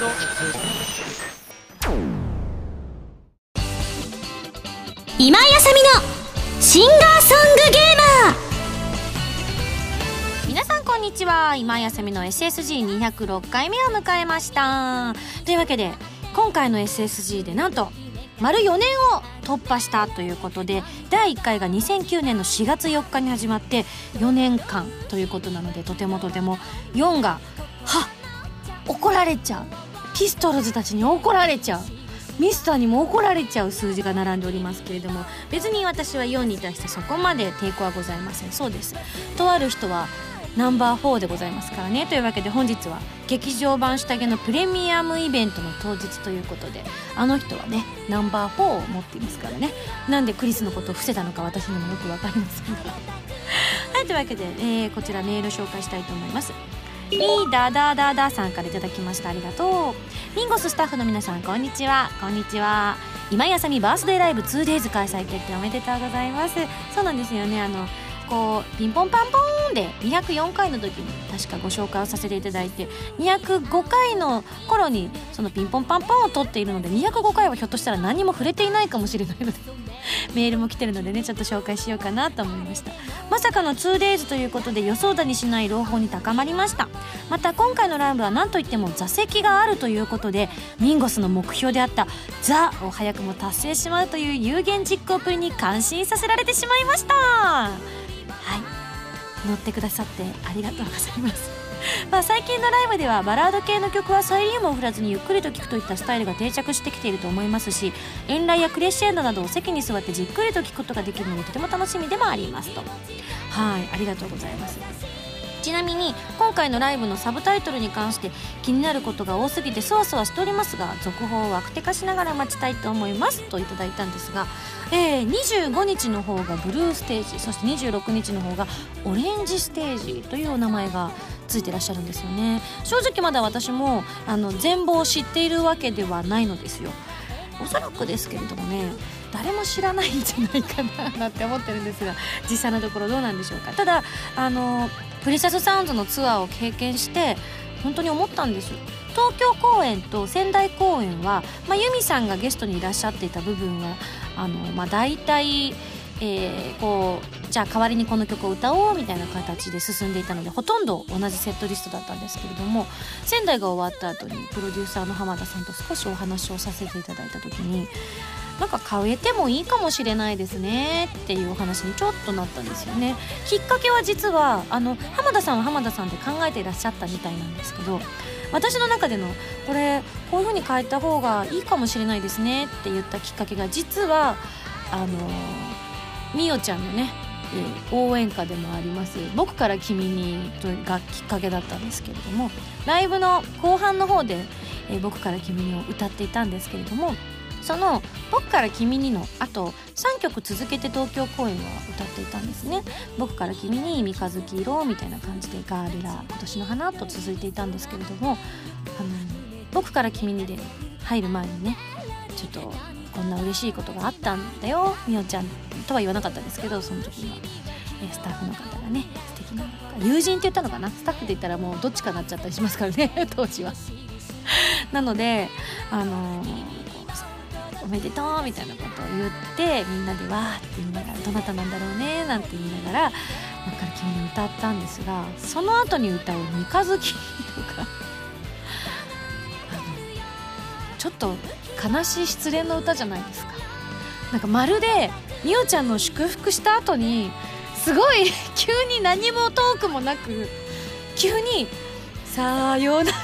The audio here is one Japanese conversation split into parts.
今井あさみのシンガーソングゲーマー。皆さんこんにちは。今井あさみの SSG206 回目を迎えました。というわけで今回の SSG でなんと丸4年を突破したということで第1回が2009年の4月4日に始まって4年間ということなのでとてもとても4がはっ怒られちゃう。ピストルズたちに怒られちゃう。ミスターにも怒られちゃう数字が並んでおりますけれども別に私は4に対してそこまで抵抗はございません。そうです。とある人はナンバー4でございますからね。というわけで本日は劇場版下着のプレミアムイベントの当日ということであの人はねナンバー4を持っていますからね。なんでクリスのことを伏せたのか私にもよく分かりませんがはいというわけで、えー、こちらメール紹介したいと思います。リーダーダダダさんからいただきました。ありがとう。ミンゴススタッフの皆さんこんにちは。こんにちは。今井あさみバースデーライブ 2days 開催決定おめでとうございます。そうなんですよね。あのこうピンポンパンポーンで204回の時に確かご紹介をさせていただいて205回の頃にそのピンポンパンポンを取っているので205回はひょっとしたら何も触れていないかもしれないので メールも来てるのでねちょっと紹介しようかなと思いました。まさかの 2days ということで予想だにしない朗報に高まりました。また今回のライブは何といっても座席があるということでミンゴスの目標であった「ザ」を早くも達成しまうという有言実行プリに感心させられてしまいました。はい。乗ってくださってありがとうございます。まあ最近のライブではバラード系の曲はサイリウムを振らずにゆっくりと聴くといったスタイルが定着してきていると思いますし遠来やクレッシェンドなどを席に座ってじっくりと聴くことができるのでとても楽しみでもありますと。はいありがとうございます。ちなみに今回のライブのサブタイトルに関して気になることが多すぎてそわそわしておりますが続報を悪手化しながら待ちたいと思いますといただいたんですが、えー、25日の方がブルーステージそして26日の方がオレンジステージというお名前がついてらっしゃるんですよね。正直まだ私もあの全貌を知っているわけではないのですよ。おそらくですけれどもね誰も知らないんじゃないかななんて思ってるんですが実際のところどうなんでしょうか。ただあのプリシャスサウンズのツアーを経験して本当に思ったんです。東京公演と仙台公演は、まあ、ユミさんがゲストにいらっしゃっていた部分はあの、まあ、大体、えー、こうじゃあ代わりにこの曲を歌おうみたいな形で進んでいたのでほとんど同じセットリストだったんですけれども仙台が終わった後にプロデューサーの浜田さんと少しお話をさせていただいた時になんか変えてもいいかもしれないですねっていうお話にちょっとなったんですよね。きっかけは実はあの浜田さんは浜田さんで考えていらっしゃったみたいなんですけど私の中でのこれこういう風に変えた方がいいかもしれないですねって言ったきっかけが実はあのみおちゃんのね応援歌でもあります「僕から君に」がきっかけだったんですけれどもライブの後半の方で「僕から君に」を歌っていたんですけれどもその「僕から君に」のあと3曲続けて東京公演は歌っていたんですね「僕から君に」「三日月色」みたいな感じで「ガールラ」「今年の花」と続いていたんですけれども「あの僕から君に」で入る前にねちょっとこんな嬉しいことがあったんだよみおちゃんとは言わなかったんですけどその時には、えスタッフの方がね素敵な友人って言ったのかな？スタッフで言ったらもうどっちかなっちゃったりしますからね 当時は。なのであのーめでとうみたいなことを言ってみんなでわーって言いながらどなたなんだろうねなんて言いながら「真っ赤君に歌ったんですがその後に歌う「三日月」とか ちょっと悲しい失恋の歌じゃないですか。なんかまるでみおちゃんの祝福した後にすごい 急に何もトークもなく急に「さようなら」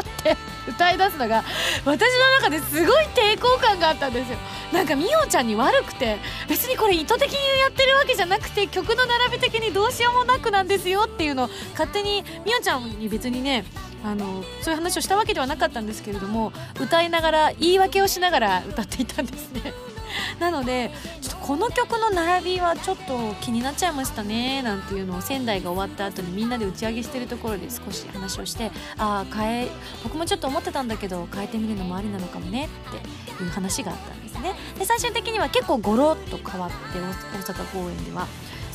って歌い出すのが私の中ですごい抵抗感があったんですよ。なんかみおちゃんに悪くて別にこれ意図的にやってるわけじゃなくて曲の並び的にどうしようもなくなんですよっていうのを勝手にみおちゃんに別にねあのそういう話をしたわけではなかったんですけれども歌いながら言い訳をしながら歌っていたんですね。なのでちょっとこの曲の並びはちょっと気になっちゃいましたねなんていうのを仙台が終わった後にみんなで打ち上げしてるところで少し話をしてああ変え僕もちょっと思ってたんだけど変えてみるのもありなのかもねっていう話があったんですね。で最終的には結構ゴロッと変わって大阪公演では。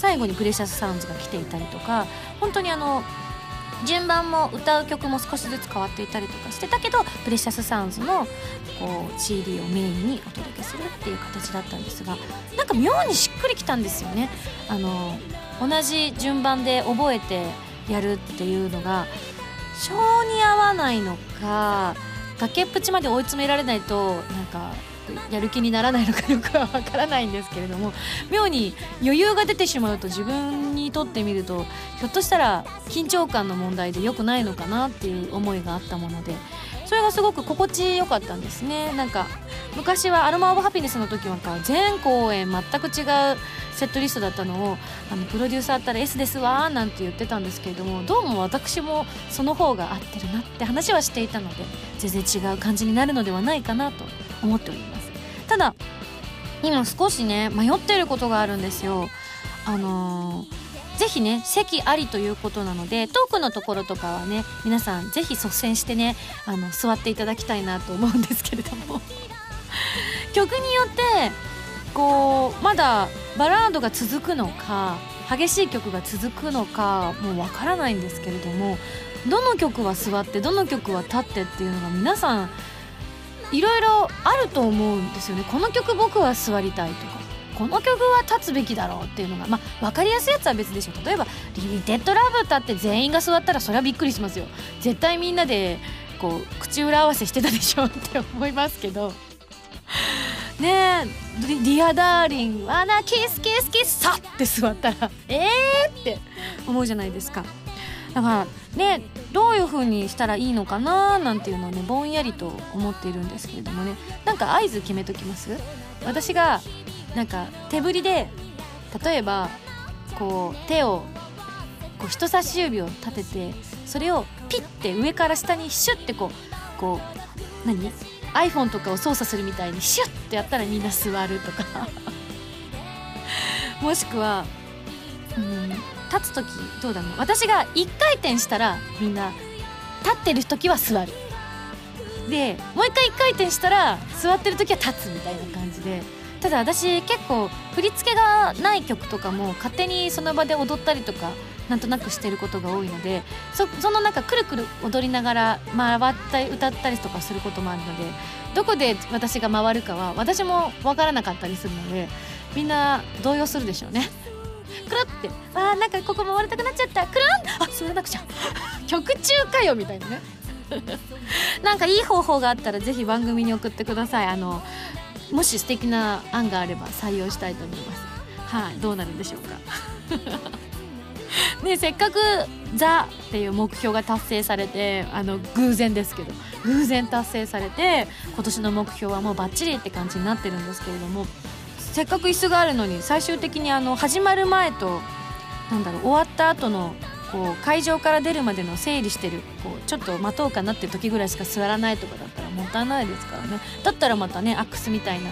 最後にプレシャスサウンズが来ていたりとか本当にあの順番も歌う曲も少しずつ変わっていたりとかしてたけどプレシャスサウンズのこう CD をメインにお届けするっていう形だったんですがなんか妙にしっくりきたんですよね。あの同じ順番で覚えてやるっていうのが性に合わないのか崖っぷちまで追い詰められないとなんかやる気にならないのかよくはわからないんですけれども妙に余裕が出てしまうと自分にとってみるとひょっとしたら緊張感の問題で良くないのかなっていう思いがあったものでそれがすごく心地よかったんですね。なんか昔はアロマ・オブ・ハピネスの時は全公演全く違うセットリストだったのをあのプロデューサーったら S ですわなんて言ってたんですけれどもどうも私もその方が合ってるなって話はしていたので全然違う感じになるのではないかなと思っております。ただ今少しね迷ってることがあるんですよ。あのーぜひね席ありということなのでトークのところとかはね皆さんぜひ率先してねあの座っていただきたいなと思うんですけれども。曲によってこうまだバラードが続くのか激しい曲が続くのかもうわからないんですけれどもどの曲は座ってどの曲は立ってっていうのが皆さんいろいろあると思うんですよね。この曲僕は座りたいとか。この曲は立つべきだろうっていうのがまあ分かりやすいやつは別でしょ例えば「リミテッドラブ」歌って全員が座ったらそれはびっくりしますよ。絶対みんなでこう口裏合わせしてたでしょって思いますけど。ねえ「ディアダーリンわなキスキスキスさって座ったらええー、って思うじゃないですか。だからねどういう風にしたらいいのかななんていうのをねぼんやりと思っているんですけれどもね。なんか合図決めときます？私がなんか手振りで例えばこう手をこう人差し指を立ててそれをピッて上から下にシュッてこうこう何？iPhone とかを操作するみたいにシュッてやったらみんな座るとか。もしくは、うん、立つ時どうだろう？私が1回転したらみんな立ってる時は座る。でもう一回1回転したら座ってる時は立つみたいな感じで。ただ私結構振り付けがない曲とかも勝手にその場で踊ったりとかなんとなくしてることが多いのでそそのなんかくるくる踊りながら回ったり歌ったりとかすることもあるのでどこで私が回るかは私も分からなかったりするのでみんな動揺するでしょうね。くるってあーなんかここ回りたくなっちゃった。くるんあ座らなくちゃ 曲中かよみたいなね。なんかいい方法があったらぜひ番組に送ってください。あのもし素敵な案があれば採用したいと思います。はい、どうなるんでしょうか。ねせっかく「ザ」っていう目標が達成されてあの偶然ですけど偶然達成されて今年の目標はもうバッチリって感じになってるんですけれどもせっかく椅子があるのに最終的にあの始まる前となんだろう終わった後のこう会場から出るまでの整理してるこうちょっと待とうかなって時ぐらいしか座らないとかだったらもったいないですからね。だったらまたねアックスみたいな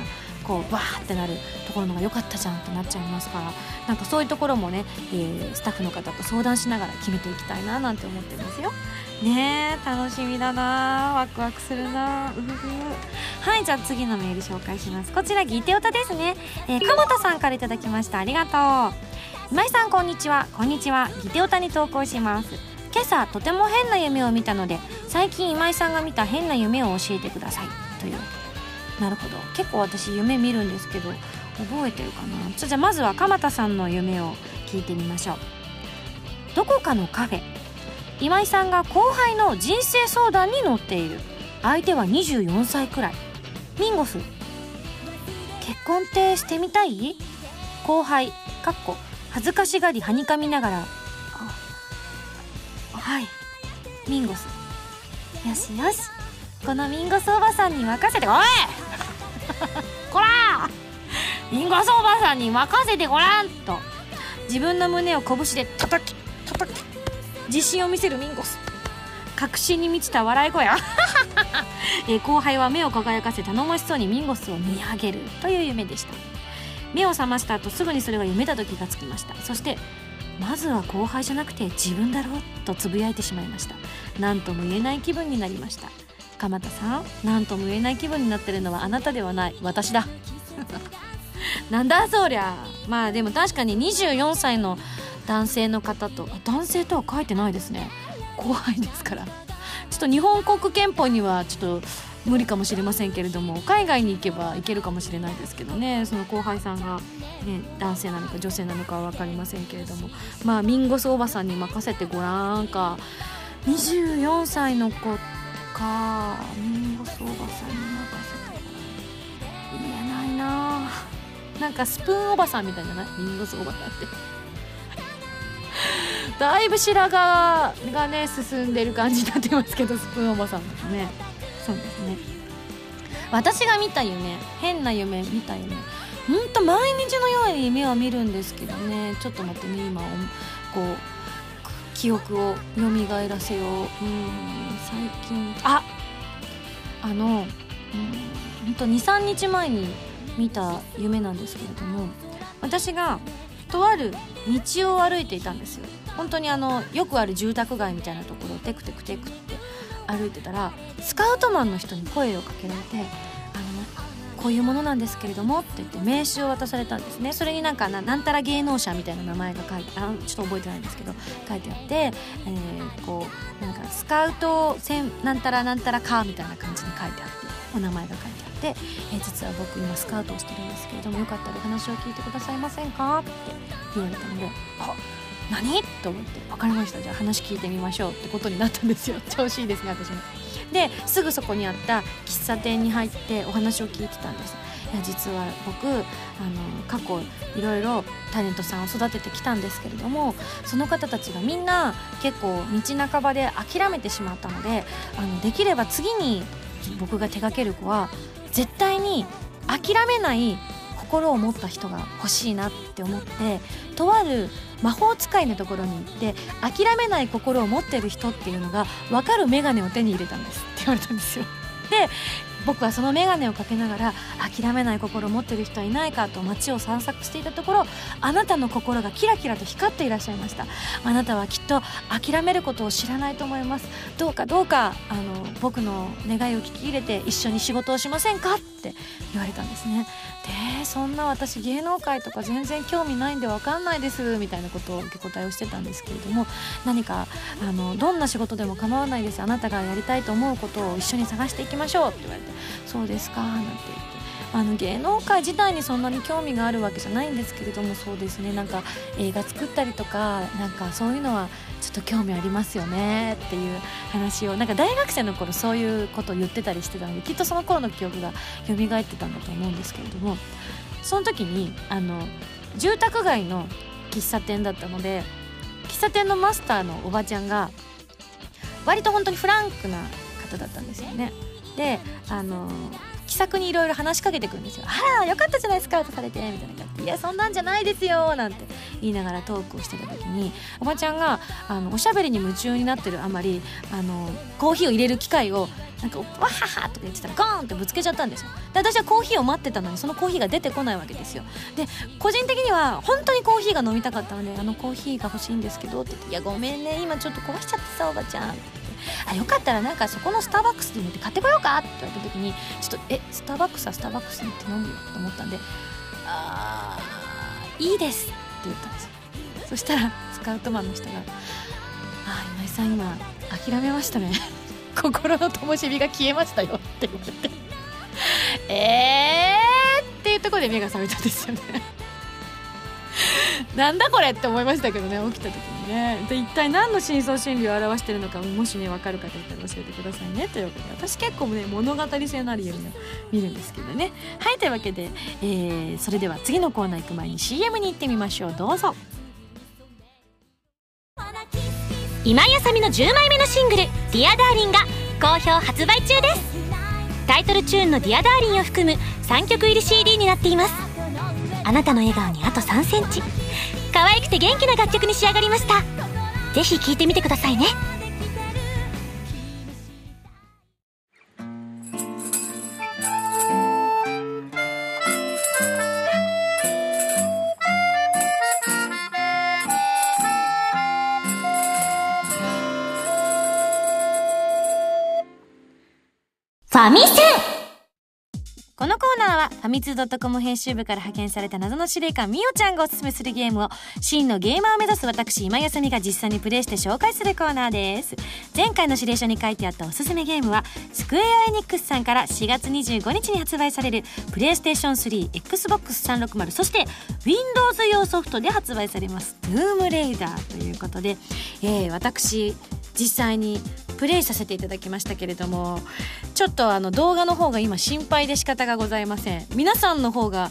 こうバーってなるところのが良かったじゃんってなっちゃいますから。なんかそういうところもね、えー、スタッフの方と相談しながら決めていきたいななんて思ってますよ。ねえ楽しみだな。ワクワクするな。うふふ。はいじゃあ次のメール紹介します。こちらギテオタですね、えー、鎌田さんから頂きました。ありがとう。今井さんこんにちは。こんにちは。ギテオタに投稿します。今朝とても変な夢を見たので最近今井さんが見た変な夢を教えてください。という。なるほど。結構私夢見るんですけど覚えてるかな？じゃあまずは鎌田さんの夢を聞いてみましょう。どこかのカフェ。今井さんが後輩の人生相談に乗っている。相手は24歳くらい。ミンゴス。結婚ってしてみたい？後輩。かっこ。恥ずかしがりはにかみながら「はい。ミンゴス。よしよし。このミンゴスおばさんに任せておい。こらミンゴスおばさんに任せてごらん!」と。自分の胸を拳で叩き叩き自信を見せるミンゴス確信に満ちた笑い声。え後輩は目を輝かせ頼もしそうにミンゴスを見上げるという夢でした。目を覚ました後すぐにそれが夢だと気がつきました。そしてまずは後輩じゃなくて自分だろうとつぶやいてしまいました。何とも言えない気分になりました。鎌田さん何とも言えない気分になってるのはあなたではない。私だ。なんだそりゃ。まあでも確かに24歳の男性の方と男性とは書いてないですね。後輩ですから。ちょっと日本国憲法にはちょっと無理かもしれませんけれども海外に行けば行けるかもしれないですけどね。その後輩さんが、ね、男性なのか女性なのかは分かりませんけれども。まあミンゴスおばさんに任せてごらんか。24歳の子かミンゴスおばさんに任せて言えないな。なんかスプーンおばさんみたいじゃない？ミンゴスおばさんって。だいぶ白髪がね進んでる感じになってますけどスプーンおばさんですね。そうですね。私が見た夢変な夢見た夢。ほんと毎日のように夢を見るんですけどね。ちょっと待ってね今こう記憶を蘇らせよう。うん最近。ああのうんほんと23日前に見た夢なんですけれども私がとある道を歩いていたんですよ。本当にあのよくある住宅街みたいなところをテクテクテクって歩いてたらスカウトマンの人に声をかけられて「こういうものなんですけれども」って言って名刺を渡されたんですね。それになんかななんたら芸能者みたいな名前が書いてあちょっと覚えてないんですけど書いてあって、えー、こうなんかスカウト戦なんたらなんたらかみたいな感じに書いてあってお名前が書いてあって、えー、実は僕今スカウトをしてるんですけれどもよかったらお話を聞いてくださいませんか？って言われたのであ何？と思って分かりました。じゃあ話聞いてみましょうってことになったんですよ。調子いいですね私も。ですぐそこにあった喫茶店に入ってお話を聞いてたんです。いや実は僕あの過去いろいろタレントさんを育ててきたんですけれどもその方たちがみんな結構道半ばで諦めてしまったのであのできれば次に僕が手掛ける子は絶対に諦めない心を持った人が欲しいなって思ってとある魔法使いのところに行って諦めない心を持ってる人っていうのが分かる眼鏡を手に入れたんですって言われたんですよ。で僕はその眼鏡をかけながら諦めない心を持ってる人はいないかと街を散策していたところあなたの心がキラキラと光っていらっしゃいました。あなたはきっと諦めることを知らないと思います。どうかどうかあの僕の願いを聞き入れて一緒に仕事をしませんかって言われたんですね。でそんな私芸能界とか全然興味ないんで分かんないですみたいなことを受け答えをしてたんですけれども何かあのどんな仕事でも構わないです。あなたがやりたいと思うことを一緒に探していきましょうって言われて。そうですかなんて言ってあの芸能界自体にそんなに興味があるわけじゃないんですけれどもそうですねなんか映画作ったりとかなんかそういうのはちょっと興味ありますよねっていう話をなんか大学生の頃そういうことを言ってたりしてたのできっとその頃の記憶が蘇ってたんだと思うんですけれどもその時にあの住宅街の喫茶店だったので喫茶店のマスターのおばちゃんが割と本当にフランクな方だったんですよね。であの気さくにいろいろ話しかけてくるんですよ「あらよかったじゃないスカウトされて」みたいな感じで「いやそんなんじゃないですよ」なんて言いながらトークをしてた時におばちゃんがあのおしゃべりに夢中になってるあまりあのコーヒーを入れる機械をなんか「わはは」とか言ってたらゴーンってぶつけちゃったんですよ。で私はコーヒーを待ってたのにそのコーヒーが出てこないわけですよ。で個人的には本当にコーヒーが飲みたかったので「あのコーヒーが欲しいんですけど」って言って「いやごめんね今ちょっと壊しちゃってさおばちゃん」ってあよかったらなんかそこのスターバックスに行って買ってこようかって言われた時にちょっとえスターバックスはスターバックスに行って飲むよと思ったんであいいですって言ったんですよ。そしたらスカウトマンの人が「あ今井さん今諦めましたね。心の灯火が消えましたよ」って言われて。えーっていうところで目が覚めたんですよね。なんだこれって思いましたけどね起きた時にね。で一体何の深層心理を表してるのかもしんね分かる方いたら教えてくださいねというわけで私結構ね物語性のある夢を見るんですけどね。はいというわけで、えー、それでは次のコーナー行く前に CM に行ってみましょう。どうぞ。今井麻美の10枚目のシングル「ディアダーリンが好評発売中です。タイトルチューンの「ディアダーリンを含む3曲入り CD になっています。あなたの笑顔にあと3センチ。可愛くて元気な楽曲に仕上がりました。ぜひ聴いてみてくださいね。ファミセン。ーはファミツー .com 編集部から派遣された謎の司令官みおちゃんがおすすめするゲームを真のゲーマーを目指す私今休みが実際にプレイして紹介するコーナーです。前回の指令書に書いてあったおすすめゲームはスクエアエニックスさんから4月25日に発売されるプレイステーション 3XBOX360 そして Windows 用ソフトで発売されます「ドゥームレイダー」ということで、えー、私実際にプレイさせていただきましたけれどもちょっとあの動画の方が今心配で仕方がございません。皆さんの方が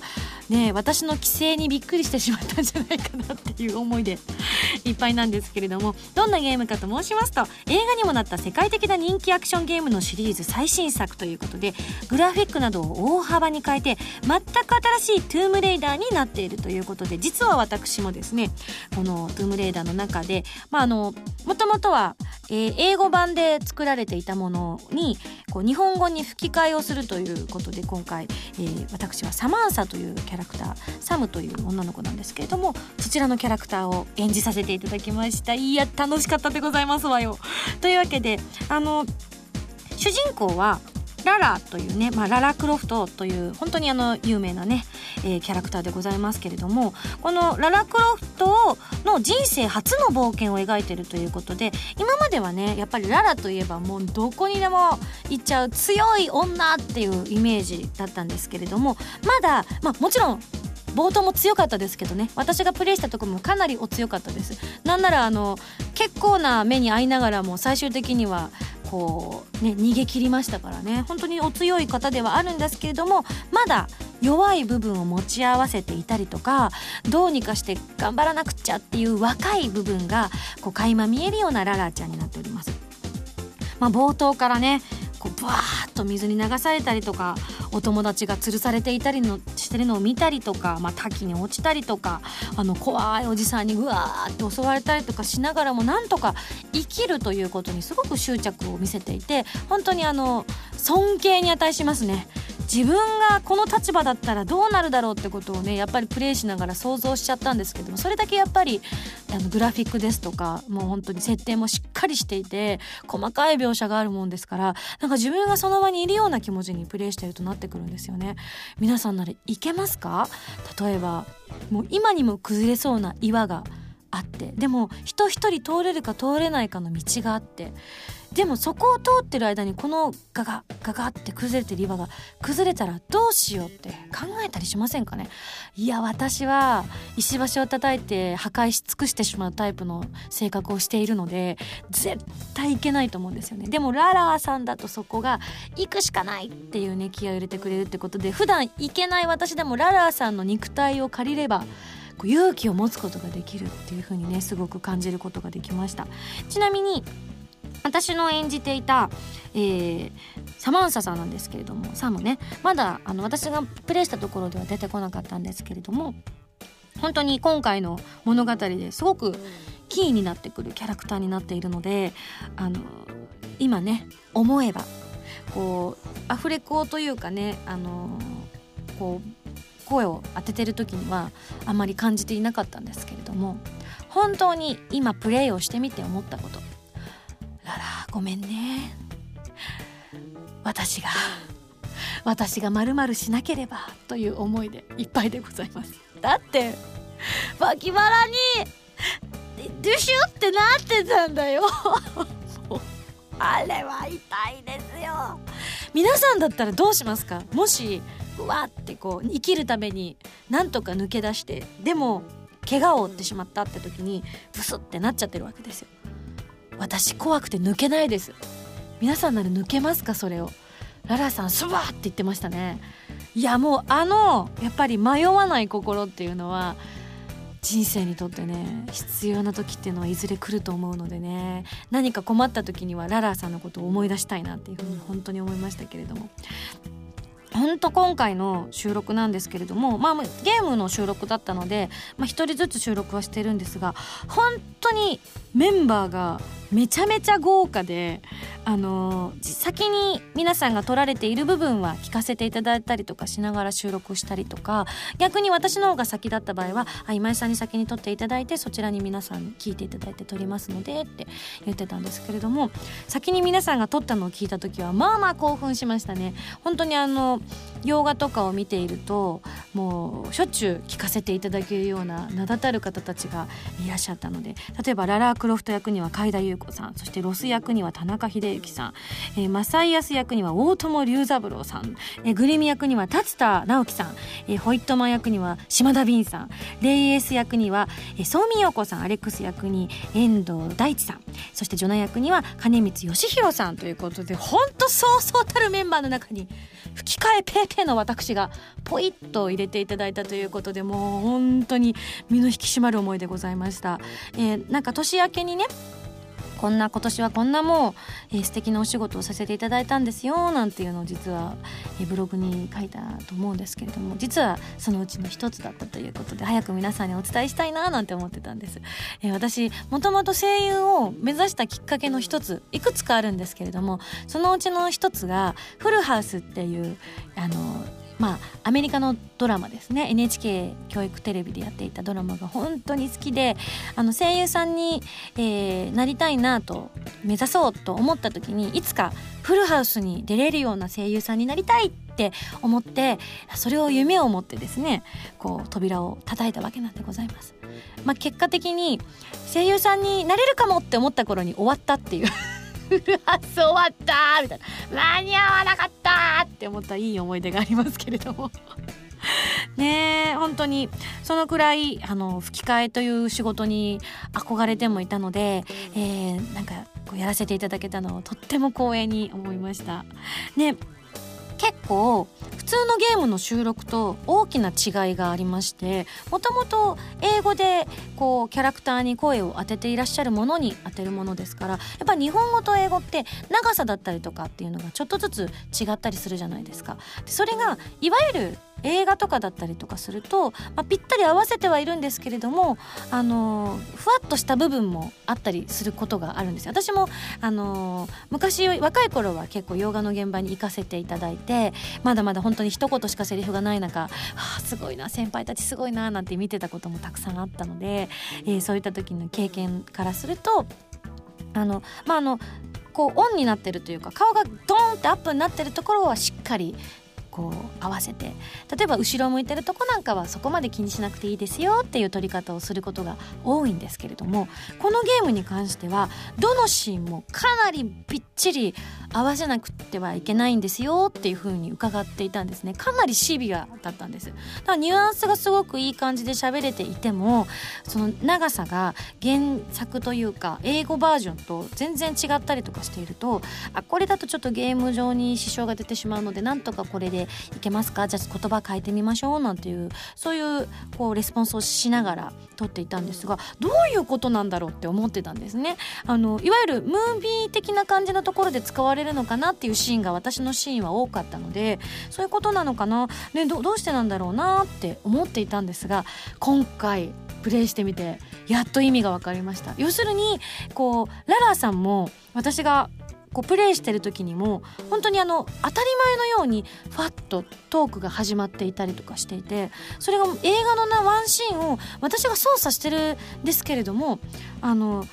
ね私の規制にびっくりしてしまったんじゃないかなっていう思いで いっぱいなんですけれどもどんなゲームかと申しますと映画にもなった世界的な人気アクションゲームのシリーズ最新作ということでグラフィックなどを大幅に変えて全く新しいトゥームレイダーになっているということで実は私もですねこのトゥームレイダーの中でまああのもともとは、えー、英語版で作られていたものにこう日本語に吹き替えをするということで今回、えー、私はサマンサというキャラクターサムという女の子なんですけれどもそちらのキャラクターを演じさせていただきました。いや楽しかったでございますわよ。というわけであの主人公はララというね、まあ、ララ・クロフトという本当にあの有名なね、えー、キャラクターでございますけれどもこのララ・クロフトの人生初の冒険を描いてるということで今まではねやっぱりララといえばもうどこにでも行っちゃう強い女っていうイメージだったんですけれどもまだ、まあ、もちろん冒頭も強かったですけどね。私がプレイしたところもかなりお強かったです。なんならあの結構な目に遭いながらも最終的にはこうね逃げ切りましたからね。本当にお強い方ではあるんですけれどもまだ弱い部分を持ち合わせていたりとかどうにかして頑張らなくちゃっていう若い部分がこう垣間見えるようなララちゃんになっております。まあ、冒頭からねこうバーッと水に流されたりとかお友達が吊るされていたりのしてるのを見たりとか、まあ、滝に落ちたりとかあの怖いおじさんにうわーって襲われたりとかしながらもなんとか生きるということにすごく執着を見せていて本当にあの尊敬に値しますね。自分がこの立場だったらどうなるだろうってことをねやっぱりプレイしながら想像しちゃったんですけどもそれだけやっぱりあのグラフィックですとかもう本当に設定もしっかりしていて細かい描写があるもんですからなんかか自分がその場にいるような気持ちにプレイしてるとなってくるんですよね。皆さんならいけますか？例えばもう今にも崩れそうな岩があってでも人一人通れるか通れないかの道があってでもそこを通ってる間にこのガガガガって崩れてる岩が崩れたらどうしようって考えたりしませんかね？いや私は石橋を叩いて破壊し尽くしてしまうタイプの性格をしているので絶対いけないと思うんですよね。でもララーさんだとそこが行くしかないっていうね気合を入れてくれるってことで普段行けない私でもララーさんの肉体を借りれば勇気を持つことができるっていう風にねすごく感じることができました。ちなみに私の演じていた、えー、サマンサさんなんですけれどもサムね。まだあの私がプレイしたところでは出てこなかったんですけれども本当に今回の物語ですごくキーになってくるキャラクターになっているのであの今ね思えばこうアフレコというかねあのこう声を当ててる時にはあまり感じていなかったんですけれども本当に今プレイをしてみて思ったこと。あらごめんね。私が私がまるしなければという思いでいっぱいでございます。だって脇腹にデュシュってなってたんだよ。あれは痛いですよ。皆さんだったらどうしますか？もしうわってこう生きるためになんとか抜け出してでも怪我を負ってしまったって時にブスってなっちゃってるわけですよ私怖くて抜けないです。皆さんなら抜けますかそれを。ララさんスワーって言ってましたね。いやもうあのやっぱり迷わない心っていうのは人生にとってね必要な時っていうのはいずれ来ると思うのでね。何か困った時にはララさんのことを思い出したいなっていうふうに本当に思いましたけれども。本当今回の収録なんですけれども、まあ、ゲームの収録だったので、まあ、1人ずつ収録はしてるんですが本当にメンバーがめちゃめちゃ豪華であのー、先に皆さんが撮られている部分は聞かせていただいたりとかしながら収録したりとか逆に私の方が先だった場合はあ今井さんに先に撮っていただいてそちらに皆さん聞いていただいて撮りますのでって言ってたんですけれども先に皆さんが撮ったのを聞いた時はまあまあ興奮しましたね。本当にあの洋画とかを見ているともうしょっちゅう聞かせていただけるような名だたる方たちがいらっしゃったので例えばララー・クロフト役には海田優子さんそしてロス役には田中秀幸さん、えー、マサイアス役には大友龍三郎さん、えー、グリミ役には達田直樹さん、えー、ホイットマン役には島田敏さん。レイエース役には、えー、ソーミヨコさん。アレックス役に遠藤大地さん。そしてジョナ役には金光義弘さんということで本当そうそうたるメンバーの中に吹き替えペーペーの私がポイッと入れていただいたということでもう本当に身の引き締まる思いでございました。えー、なんか年明けにねこんな今年はこんなもう、えー、素敵なお仕事をさせていただいたんですよなんていうのを実は、えー、ブログに書いたと思うんですけれども実はそのうちの一つだったということで早く皆さんにお伝えしたいななんて思ってたんです、えー、私もともと声優を目指したきっかけの一ついくつかあるんですけれどもそのうちの一つがフルハウスっていうあのまあアメリカのドラマですね NHK 教育テレビでやっていたドラマが本当に好きであの声優さんに、えー、なりたいなと目指そうと思った時にいつかフルハウスに出れるような声優さんになりたいって思ってそれを夢を持ってですねこう扉を叩いたわけなんでございます。まあ、結果的に声優さんになれるかもって思った頃に終わったっていう 終わったみたいな間に合わなかったって思ったいい思い出がありますけれども ねえ本当にそのくらいあの吹き替えという仕事に憧れてもいたので、えー、なんかこうやらせていただけたのをとっても光栄に思いました。ね結構普通のゲームの収録と大きな違いがありましてもともと英語でこうキャラクターに声を当てていらっしゃるものに当てるものですからやっぱ日本語と英語って長さだったりとかっていうのがちょっとずつ違ったりするじゃないですか。それがいわゆる映画とかだったりとかすると、まあ、ぴったり合わせてはいるんですけれども、あのふわっとした部分もあったりすることがあるんです私も、あの昔若い頃は結構洋画の現場に行かせていただいてまだまだ本当に一言しかセリフがない中、はあ、すごいな先輩たちすごいななんて見てたこともたくさんあったので、えー、そういった時の経験からするとあのまああのこうオンになってるというか顔がドーンってアップになってるところはしっかりこう合わせて例えば後ろ向いてるとこなんかはそこまで気にしなくていいですよっていう撮り方をすることが多いんですけれどもこのゲームに関してはどのシーンもかなりびっちり合わせなくてはいけないんですよっていう風に伺っていたんですね。かなりシビアだったんです。だからニュアンスがすごくいい感じで喋れていてもその長さが原作というか英語バージョンと全然違ったりとかしているとあこれだとちょっとゲーム上に支障が出てしまうのでなんとかこれでいけますか？じゃあ言葉変えてみましょうなんていうそういうこうレスポンスをしながら撮っていたんですがどういうことなんだろうって思ってたんですね。あのいわゆるムービー的な感じのところで使われるのかなっていうシーンが私のシーンは多かったのでそういうことなのかな、ね、どどうしてなんだろうなって思っていたんですが今回プレイしてみてやっと意味が分かりました。要するにこうララさんも私がこうプレイしてる時にも本当にあの当たり前のようにファッとトークが始まっていたりとかしていてそれが映画のなワンシーンを私が操作してるんですけれどもあの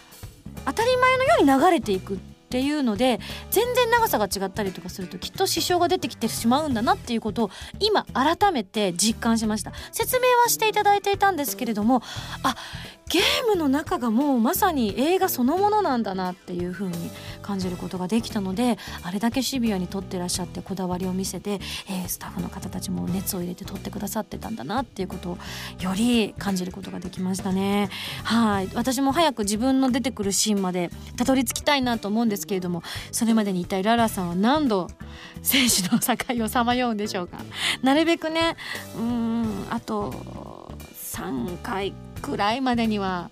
当たり前のように流れていくっていうので全然長さが違ったりとかするときっと支障が出てきてしまうんだなっていうことを今改めて実感しました。説明はしていただいていたんですけれどもあゲームの中がもうまさに映画そのものなんだなっていう風に感じることができたのであれだけシビアに撮ってらっしゃってこだわりを見せて、えー、スタッフの方たちも熱を入れて撮ってくださってたんだなっていうことをより感じることができましたね。はい。私も早く自分の出てくるシーンまでたどり着きたいなと思うんですけれどもそれまでに一体ララさんは何度選手の境をさまようんでしょうか？なるべくねうんあと3回くらいまでには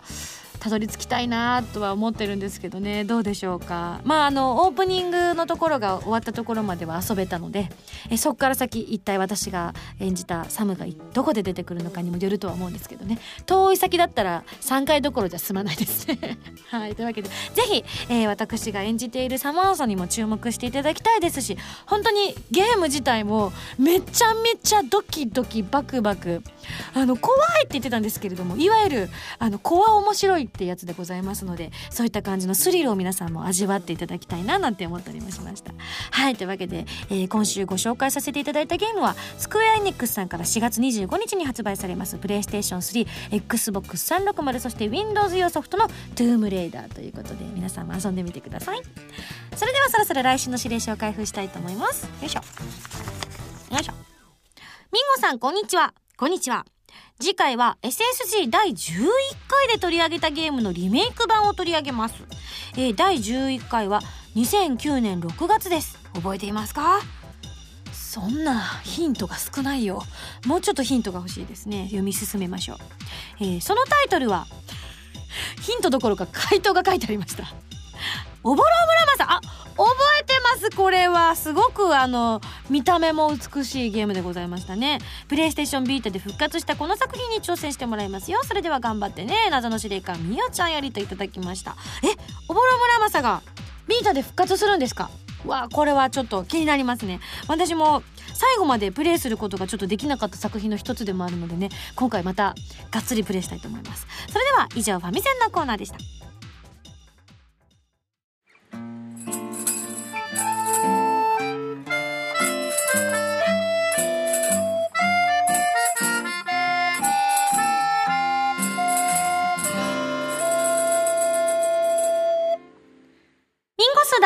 たどり着きたいなとは思ってるんですけどね。どうでしょうか。まああのオープニングのところが終わったところまでは遊べたのでえそこから先一体私が演じたサムがどこで出てくるのかにもよるとは思うんですけどね。遠い先だったら3回どころじゃ済まないですね。はい。というわけでぜひ、えー、私が演じているサマーサにも注目していただきたいですし本当にゲーム自体もめちゃめちゃドキドキバクバク。あの怖いって言ってたんですけれどもいわゆるあの怖面白いいってやつでございますのでそういった感じのスリルを皆さんも味わっていただきたいななんて思ったりもしました。はいというわけで、えー、今週ご紹介させていただいたゲームはスクエアエニックスさんから4月25日に発売されますプレイステーション 3XBOX360 そして Windows 用ソフトのトゥームレーダーということで皆さんも遊んでみてください。それではそろそろ来週の指令書を開封したいと思います。よいしょ。よいしょ。みんごさんこんにちは。こんにちは。次回は SSG 第11回で取り上げたゲームのリメイク版を取り上げます、えー、第11回は2009年6月です。覚えていますか？そんなヒントが少ないよ。もうちょっとヒントが欲しいですね。読み進めましょう、えー、そのタイトルはヒントどころか回答が書いてありました。おぼろ村正あ覚えてますこれは。すごくあの見た目も美しいゲームでございましたね。プレイステーションビータで復活したこの作品に挑戦してもらいますよ。それでは頑張ってね。謎の司令官みよちゃんよりといただきました。えおぼろ村正がビータで復活するんですか？わこれはちょっと気になりますね。私も最後までプレイすることがちょっとできなかった作品の一つでもあるのでね。今回またがっつりプレイしたいと思います。それでは以上ファミセンのコーナーでした。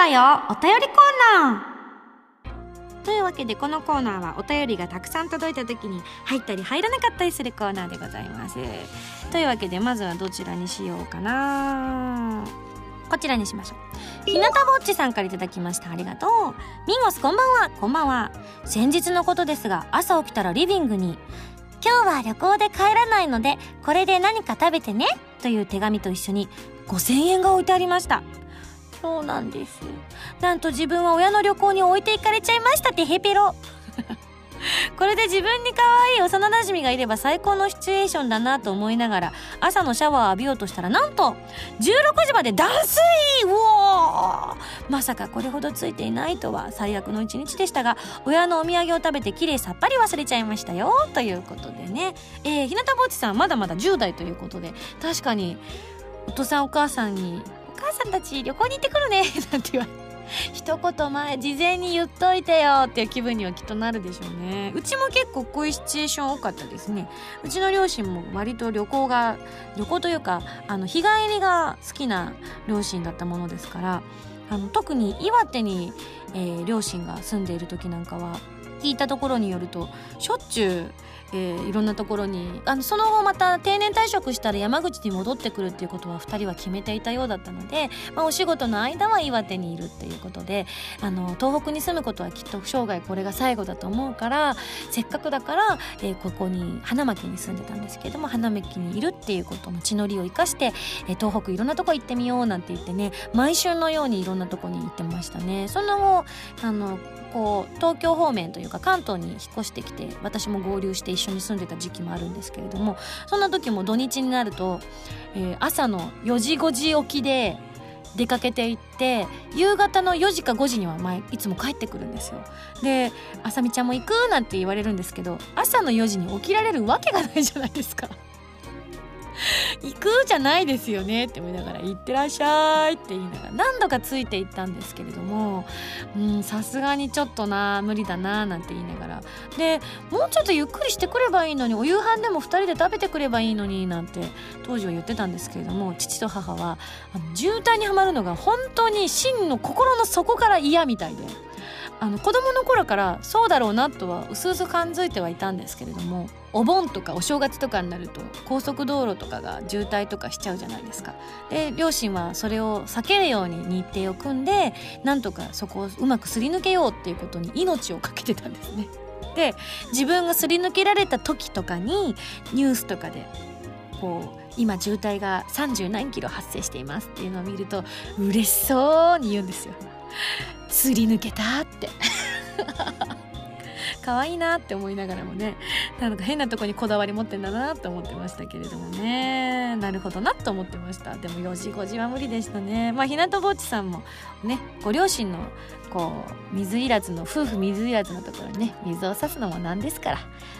よお便りコーナー。というわけでこのコーナーはお便りがたくさん届いた時に入ったり入らなかったりするコーナーでございます。というわけでまずはどちらにしようかな。こちらにしましょうひなたぼっちさんから頂きました。ありがとう。ミンゴスこんばんは。こんばんは。先日のことですが朝起きたらリビングに今日は旅行で帰らないのでこれで何か食べてね。という手紙と一緒に5000円が置いてありました。そうなんです。なんと自分は親の旅行に置いていかれちゃいましたってヘペロ。これで自分に可愛い幼馴染がいれば最高のシチュエーションだなと思いながら朝のシャワーを浴びようとしたらなんと16時まで断水。うおまさかこれほどついていないとは最悪の一日でしたが親のお土産を食べてきれいさっぱり忘れちゃいましたよ。ということでね。えー、日向ぼっちさんまだまだ10代ということで確かにお父さんお母さんに母さんたち旅行に行ってくるね。なんて言われ一言前事前に言っといてよっていう気分にはきっとなるでしょうね。うちも結構こういうシチュエーション多かったですね。うちの両親も割と旅行が旅行というかあの日帰りが好きな両親だったものですからあの特に岩手に、えー、両親が住んでいる時なんかは聞いたところによるとしょっちゅうえー、いろんなところにあのその後また定年退職したら山口に戻ってくるっていうことは2人は決めていたようだったので、まあ、お仕事の間は岩手にいるっていうことであの東北に住むことはきっと生涯これが最後だと思うからせっかくだから、えー、ここに花巻に住んでたんですけども花巻にいるっていうことの地の利を生かして、えー、東北いろんなとこ行ってみようなんて言ってね毎週のようにいろんなとこに行ってましたね。その後あのこう東京方面というか関東に引っ越してきて私も合流して一緒に住んでた時期もあるんですけれどもそんな時も土日になると、えー、朝の4時5時起きで出かけていって夕方の4時か5時には前いつも帰ってくるんですよで「あさみちゃんも行く?」なんて言われるんですけど朝の4時に起きられるわけがないじゃないですか行くじゃないですよねって思いながら行ってらっしゃいって言いながら何度かついていったんですけれどもさすがにちょっとな無理だななんて言いながらでもうちょっとゆっくりしてくればいいのにお夕飯でも2人で食べてくればいいのになんて当時は言ってたんですけれども父と母はあの渋滞にはまるのが本当に真の心の底から嫌みたいで。あの子供の頃からそうだろうなとは薄々感づいてはいたんですけれどもお盆とかお正月とかになると高速道路とかが渋滞とかしちゃうじゃないですか。で両親はそれを避けるように日程を組んでなんとかそこをうまくすり抜けようっていうことに命を懸けてたんですね。で自分がすり抜けられた時とかにニュースとかでこう今渋滞が30何キロ発生していますっていうのを見ると嬉しそうに言うんですよ。すり抜けたって可愛いなって思いながらもねなんか変なとこにこだわり持ってんだなと思ってましたけれどもね。なるほどなと思ってました。でも4時5時は無理でしたね。まあひなとぼっちさんもねご両親のこう水いらずの夫婦水いらずのところにね水を差すのもなんですから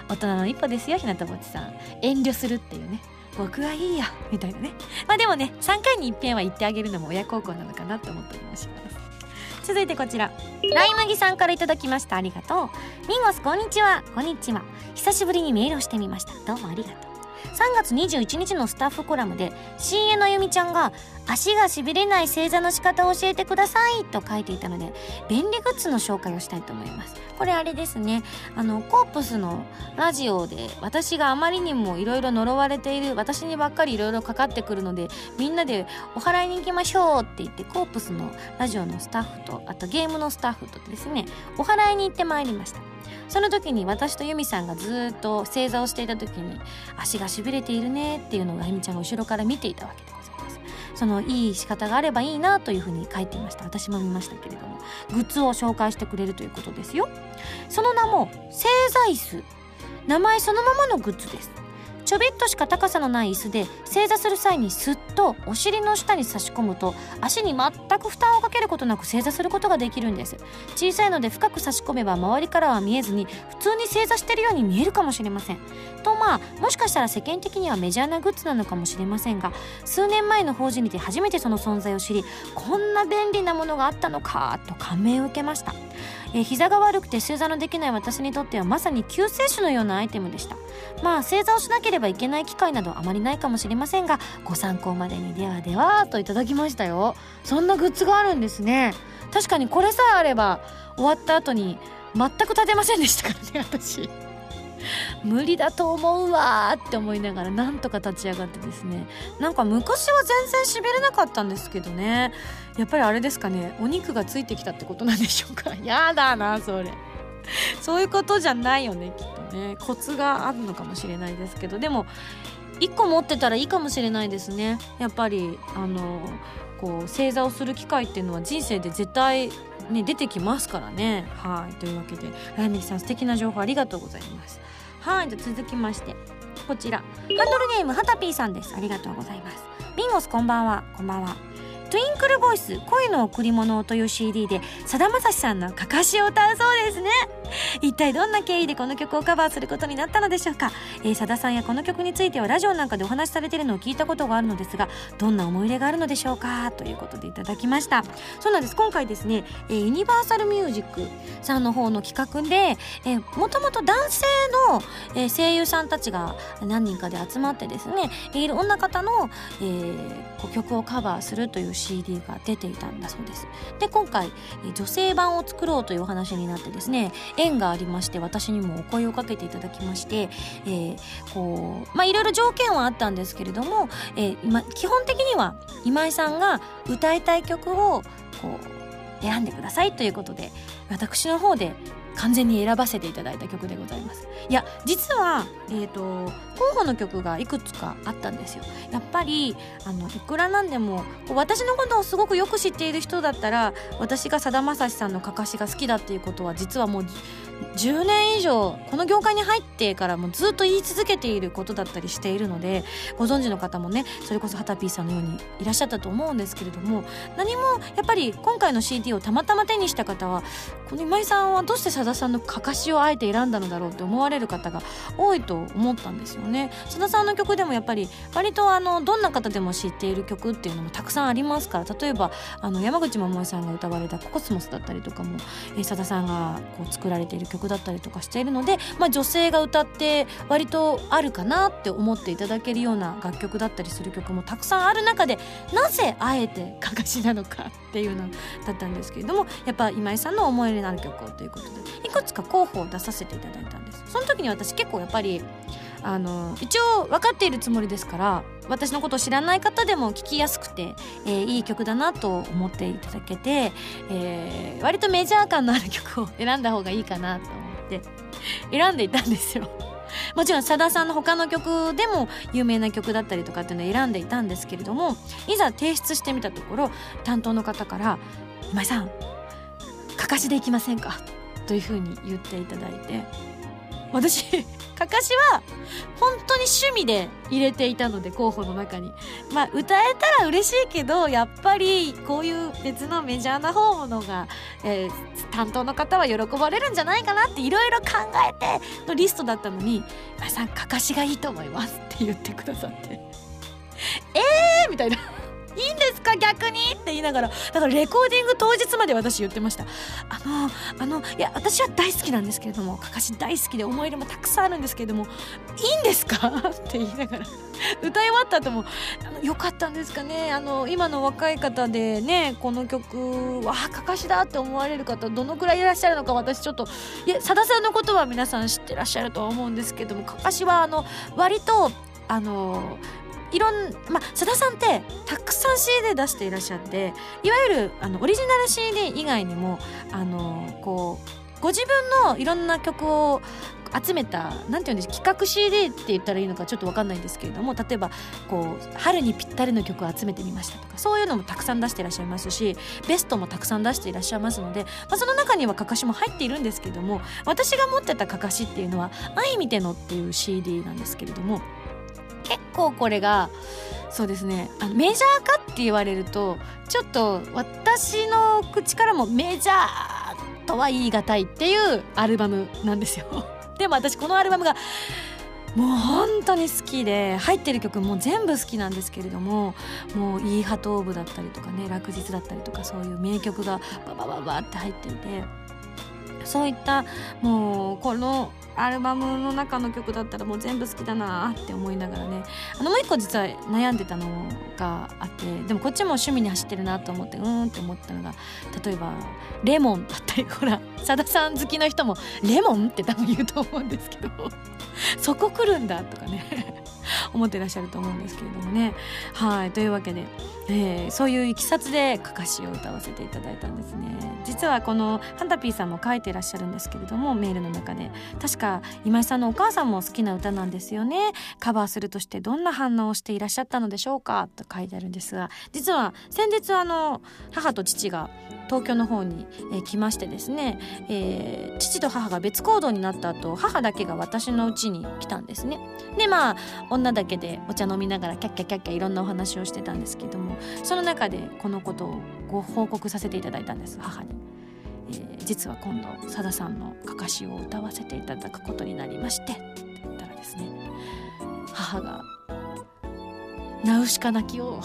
大人の一歩ですよひなとぼっちさん。遠慮するっていうね。僕はいいやみたいなね。まあでもね3回に一遍は言ってあげるのも親孝行なのかなと思ったりもします。続いてこちら。ライ麦さんからいただきました。ありがとう。ミンゴスこんにちは。こんにちは。久しぶりにメールをしてみました。どうもありがとう。3月21日のスタッフコラムで CA のゆみちゃんが足がしびれない正座の仕方を教えてくださいと書いていたので便利グッズの紹介をしたいと思います。これあれですね。あのコープスのラジオで私があまりにもいろいろ呪われている私にばっかりいろいろかかってくるのでみんなでお祓いに行きましょうって言ってコープスのラジオのスタッフとあとゲームのスタッフとですねお祓いに行ってまいりました。その時に私とユミさんがずっと正座をしていた時に足がしびれているねっていうのをユミちゃんが後ろから見ていたわけです。そのいい仕方があればいいなというふうに書いていました。私も見ましたけれども。グッズを紹介してくれるということですよ。その名も製材数名前そのままのグッズです。ちょびっとしか高さのない椅子で正座する際にすっとお尻の下に差し込むと足に全く負担をかけることなく正座することができるんです。小さいので深く差し込めば周りからは見えずに普通に正座してるように見えるかもしれません。とまあもしかしたら世間的にはメジャーなグッズなのかもしれませんが数年前の法事にて初めてその存在を知りこんな便利なものがあったのかと感銘を受けました。えー、膝が悪くて正座のできない私にとってはまさに救世主のようなアイテムでした。まあ正座をしなければいけない機会などあまりないかもしれませんがご参考までにではではといただきましたよ。そんなグッズがあるんですね。確かにこれさえあれば終わった後に全く立てませんでしたからね私。無理だと思うわって思いながらなんとか立ち上がってですね。なんか昔は全然しびれなかったんですけどね。やっぱりあれですかねお肉がついてきたってことなんでしょうか？やだなそれ。そういうことじゃないよねきっとね。コツがあるのかもしれないですけど。でも1個持ってたらいいかもしれないですね。やっぱりあのこう正座をする機会っていうのは人生で絶対ね出てきますからね。はい。というわけでライメキさん素敵な情報ありがとうございます。はい。じゃ続きましてこちら。ハンドルネームはたぴーさんです。ありがとうございます。ビンゴスこんばんは。こんばんは。トゥインクルボイス恋の贈り物という CD でさだまさしさんのかかしを歌うそうですね。一体どんな経緯でこの曲をカバーすることになったのでしょうか。えー、さださんやこの曲についてはラジオなんかでお話しされているのを聞いたことがあるのですがどんな思い入れがあるのでしょうかということでいただきました。そうなんです。今回ですね、えー、ユニバーサルミュージックさんの方の企画で、えー、もともと男性の、えー、声優さんたちが何人かで集まってですねいろんな方の、えー、曲をカバーするという CD が出ていたんだそうです。で今回女性版を作ろうというお話になってですね縁がありまして私にもお声をかけていただきまして、えー、こうまあいろいろ条件はあったんですけれども、えー、今基本的には今井さんが歌いたい曲をこう選んでくださいということで私の方で完全に選ばせていただいた曲でございます。いや実は、えーと、候補の曲がいくつかあったんですよ。やっぱりあのいくらなんでも私のことをすごくよく知っている人だったら私がさだまさしさんのかかしが好きだっていうことは実はもう10年以上この業界に入ってからもずっと言い続けていることだったりしているのでご存知の方もねそれこそはたぴーさんのようにいらっしゃったと思うんですけれども何もやっぱり今回の CD をたまたま手にした方はこの今井さんはどうしてさださんのかかしをあえて選んだのだろうって思われる方が多いと思ったんですよね。さださんの曲でもやっぱり割とあのどんな方でも知っている曲っていうのもたくさんありますから例えばあの山口百恵さんが歌われた「ココスモス」だったりとかもさださんがこう作られている曲だったりとかしているので、まあ、女性が歌って割とあるかなって思っていただけるような楽曲だったりする曲もたくさんある中でなぜあえてかかしなのかっていうのだったんですけれどもやっぱ今井さんの思い入れのある曲をということでいくつか候補を出させていただいたんです。その時に私結構やっぱりあの一応分かっているつもりですから私のことを知らない方でも聴きやすくて、えー、いい曲だなと思っていただけて、えー、割とメジャー感のある曲を選んだ方がいいかなと思って選んでいたんですよ。もちろんさださんの他の曲でも有名な曲だったりとかっていうのを選んでいたんですけれどもいざ提出してみたところ担当の方から「今井さんかかしでいきませんか?」というふうに言っていただいて私かかしは本当に趣味で入れていたので候補の中にまあ歌えたら嬉しいけどやっぱりこういう別のメジャーな方のが、えー、担当の方は喜ばれるんじゃないかなっていろいろ考えてのリストだったのに「今さんかかしがいいと思います」って言ってくださってえーみたいな。いいんですか？逆に？って言いながらだからレコーディング当日まで私言ってました。あのあのいや私は大好きなんですけれどもかかし大好きで思い入れもたくさんあるんですけれどもいいんですか？って言いながら歌い終わった後もあのよかったんですかね？あの今の若い方でねこの曲わあかかしだって思われる方どのくらいいらっしゃるのか私ちょっといやさださんのことは皆さん知ってらっしゃるとは思うんですけどもかかしはあの割とあのいろんまあさださんってたくさん CD 出していらっしゃっていわゆるあのオリジナル CD 以外にもあのこうご自分のいろんな曲を集めたなんていうんです企画 CD って言ったらいいのかちょっと分かんないんですけれども例えばこう春にぴったりの曲を集めてみましたとかそういうのもたくさん出していらっしゃいますしベストもたくさん出していらっしゃいますので、まあ、その中にはかかしも入っているんですけれども私が持ってたかかしっていうのは「愛見ての」っていう CD なんですけれども結構これがそうですねあのメジャーかって言われるとちょっと私の口からもメジャーとは言い難いっていうアルバムなんですよ。でも私このアルバムがもう本当に好きで入ってる曲も全部好きなんですけれどももう「イーハトーブ」だったりとかね「落日」だったりとかそういう名曲がババババって入っていてそういったもうこのアルバムの中の曲だったらもう全部好きだなって思いながらね。あのもう一個実は悩んでたのがあってでもこっちも趣味に走ってるなと思ってうーんって思ったのが例えば「レモン」だったりほら さださん好きの人も「レモン?」って多分言うと思うんですけど そこ来るんだとかね 思ってらっしゃると思うんですけれどもね。はいというわけで、えー、そういういきさつでかかしを歌わせていただいたんですね。実はこのハンタピーさんも書いてらっしゃるんですけれどもメールの中で。確か今井さんのお母さんも好きな歌なんですよね。カバーするとしてどんな反応をしていらっしゃったのでしょうかと書いてあるんですが実は先日あの母と父が東京の方に、え、来ましてですね、えー、父と母が別行動になった後母だけが私の家に来たんですね。でまあ女だけでお茶飲みながらキャッキャキャッキャいろんなお話をしてたんですけどもその中でこのことをご報告させていただいたんです母に、えー、実は今度さださんのかかしを歌わせていただくことになりましてって言ったらですね母がナウシカ泣きを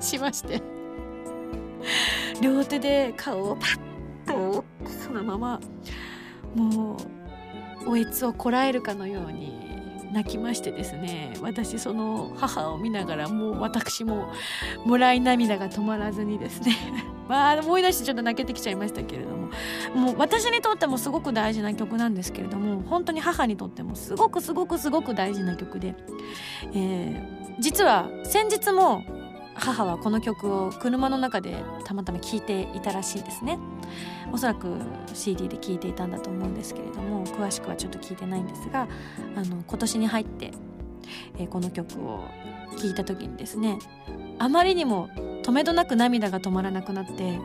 しまして両手で顔をパッとそのままもうおえつをこらえるかのように泣きましてですね私その母を見ながらもう私ももらい涙が止まらずにですね まあ思い出してちょっと泣けてきちゃいましたけれどももう私にとってもすごく大事な曲なんですけれども本当に母にとってもすごくすごくすごく大事な曲で、えー、実は先日も母はこの曲を車の中でたまたま聴いていたらしいですね。おそらく CD で聴いていたんだと思うんですけれども詳しくはちょっと聞いてないんですがあの今年に入って、えー、この曲を聴いた時にですねあまりにも止めどなく涙が止まらなくなって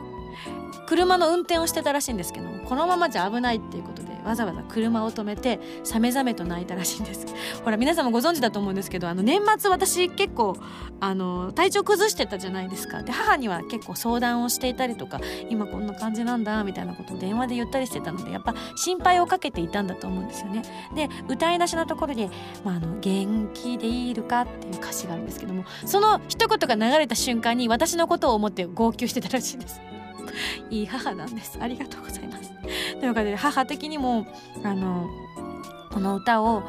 車の運転をしてたらしいんですけどこのままじゃ危ないっていうことでわざわざ車を止めてさめざめと泣いたらしいんです。ほら皆さんもご存知だと思うんですけどあの年末私結構あの体調崩してたじゃないですか。で母には結構相談をしていたりとか今こんな感じなんだみたいなことを電話で言ったりしてたのでやっぱ心配をかけていたんだと思うんですよね。で歌い出しのところで「まあ、あの元気でいるか?」っていう歌詞があるんですけどもその一言が流れた瞬間に私のことを思って号泣してたらしいです。いい母なんです。ありがとうございます。というわけで母的にもあのこの歌を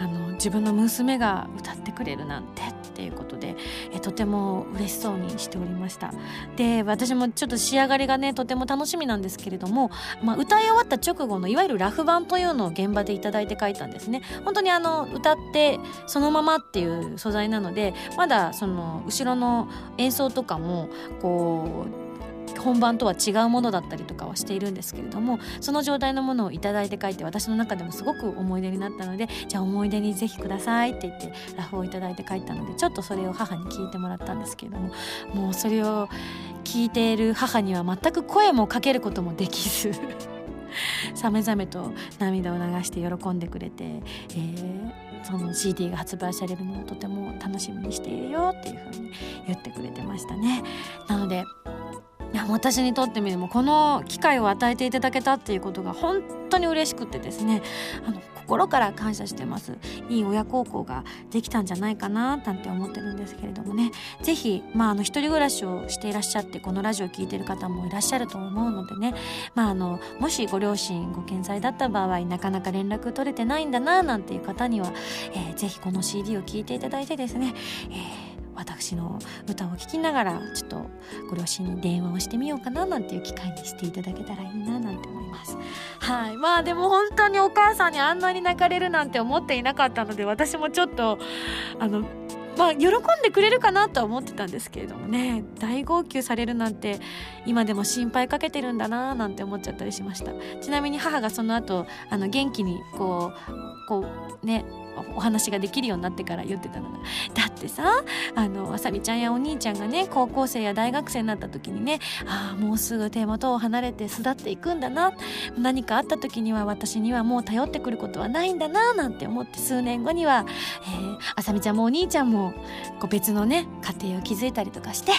あの自分の娘が歌ってくれるなんてっていうことでえとても嬉しそうにしておりました。で私もちょっと仕上がりがねとても楽しみなんですけれども、まあ、歌い終わった直後のいわゆるラフ版というのを現場で頂いて書いたんですね。本当にあの歌ってそのままっていう素材なのでまだその後ろの演奏とかもこう本番とは違うものだったりとかはしているんですけれどもその状態のものを頂いて書いて私の中でもすごく思い出になったのでじゃあ思い出にぜひくださいって言ってラフを頂いて書いたのでちょっとそれを母に聞いてもらったんですけれどももうそれを聞いている母には全く声もかけることもできず さめざめと涙を流して喜んでくれて、えー、その CD が発売されるのをとても楽しみにしているよっていうふうに言ってくれてましたね。なのでいや私にとってみてもこの機会を与えていただけたっていうことが本当に嬉しくてですね。あの心から感謝してます。いい親孝行ができたんじゃないかななんて思ってるんですけれどもね。是非まああの一人暮らしをしていらっしゃってこのラジオを聴いてる方もいらっしゃると思うのでね。まああのもしご両親ご健在だった場合なかなか連絡取れてないんだななんていう方には、えー、ぜひこの CD を聴いていただいてですね、えー私の歌を聴きながらちょっとご両親に電話をしてみようかななんていう機会にしていただけたらいいななんて思います。はい。まあでも本当にお母さんにあんなに泣かれるなんて思っていなかったので私もちょっとあのまあ喜んでくれるかなとは思ってたんですけれどもね。大号泣されるなんて今でも心配かけてるんだななんて思っちゃったりしました。ちなみに母がその後あの元気にこうこうねお話ができるようになってから言ってたのが。だってさあのあさみちゃんやお兄ちゃんがね高校生や大学生になった時にねああもうすぐ手元を離れて巣立っていくんだな。何かあった時には私にはもう頼ってくることはないんだななんて思って数年後には、えー、あさみちゃんもお兄ちゃんもこう別のね家庭を築いたりとかして、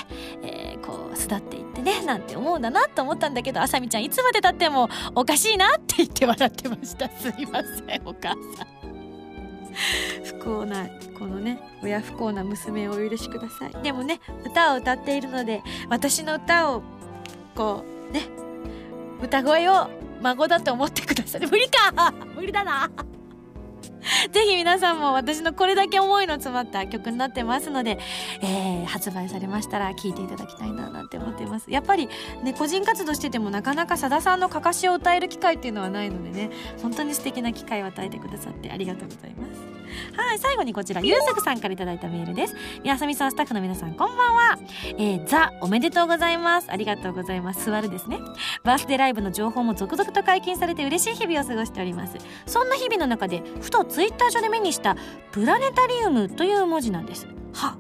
えー、こう巣立っていってねなんて思うんだなと思ったんだけどあさみちゃんいつまでたってもおかしいなって言って笑ってました。すいませんお母さん。不幸なこのね親不幸な娘をお許しください。でもね歌を歌っているので私の歌をこうね歌声を孫だと思ってください。無理か！無理だな！ぜひ皆さんも私のこれだけ思いの詰まった曲になってますので、えー、発売されましたら聴いていただきたいななんて思ってます。やっぱりね、個人活動しててもなかなかさださんのかかしを歌える機会っていうのはないのでね、本当に素敵な機会を与えてくださってありがとうございます。はい、最後にこちら、ゆうさくさんから頂いたメールです。みやさみさん、スタッフの皆さん、こんばんは。えー、ザ、おめでとうございます。ありがとうございます。座るですね。バースデーライブの情報も続々と解禁されて嬉しい日々を過ごしております。そんな日々の中で、ふとツイッター上で目にした、プラネタリウムという文字なんです。は、